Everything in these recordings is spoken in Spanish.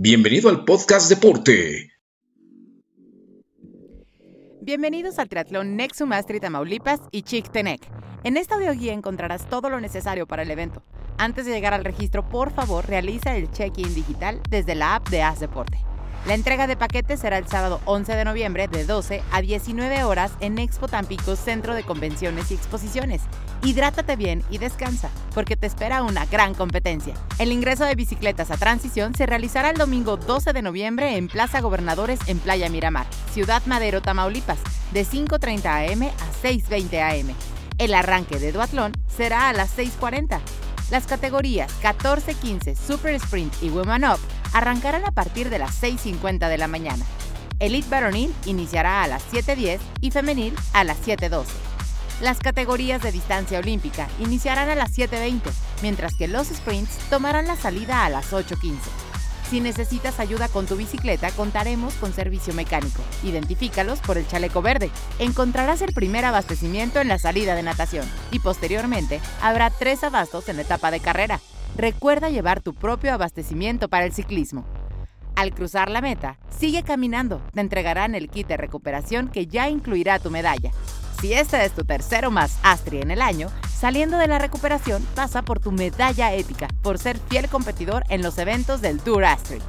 Bienvenido al podcast Deporte. Bienvenidos al Triatlón Nexum Astri Tamaulipas y Tenec. En esta audioguía encontrarás todo lo necesario para el evento. Antes de llegar al registro, por favor, realiza el check-in digital desde la app de Haz Deporte. La entrega de paquetes será el sábado 11 de noviembre de 12 a 19 horas en Expo Tampico Centro de Convenciones y Exposiciones. Hidrátate bien y descansa, porque te espera una gran competencia. El ingreso de bicicletas a transición se realizará el domingo 12 de noviembre en Plaza Gobernadores en Playa Miramar, Ciudad Madero, Tamaulipas, de 5.30 am a 6.20 am. El arranque de duatlón será a las 6.40. Las categorías 14-15, Super Sprint y Women Up arrancarán a partir de las 6.50 de la mañana. Elite Varonil iniciará a las 7.10 y Femenil a las 7.12. Las categorías de distancia olímpica iniciarán a las 7.20, mientras que los sprints tomarán la salida a las 8.15. Si necesitas ayuda con tu bicicleta, contaremos con servicio mecánico. Identifícalos por el chaleco verde. Encontrarás el primer abastecimiento en la salida de natación y posteriormente habrá tres abastos en la etapa de carrera. Recuerda llevar tu propio abastecimiento para el ciclismo. Al cruzar la meta, sigue caminando. Te entregarán el kit de recuperación que ya incluirá tu medalla. Si este es tu tercero más Astri en el año, saliendo de la recuperación pasa por tu medalla ética por ser fiel competidor en los eventos del Tour Astri.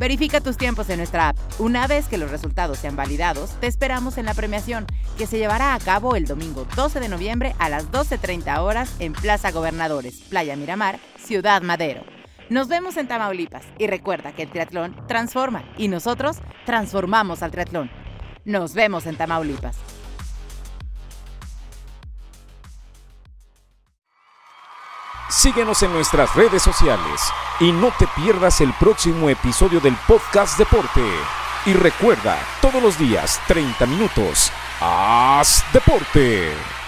Verifica tus tiempos en nuestra app. Una vez que los resultados sean validados, te esperamos en la premiación, que se llevará a cabo el domingo 12 de noviembre a las 12.30 horas en Plaza Gobernadores, Playa Miramar, Ciudad Madero. Nos vemos en Tamaulipas y recuerda que el triatlón transforma y nosotros transformamos al triatlón. Nos vemos en Tamaulipas. Síguenos en nuestras redes sociales y no te pierdas el próximo episodio del podcast Deporte. Y recuerda, todos los días, 30 minutos, haz deporte.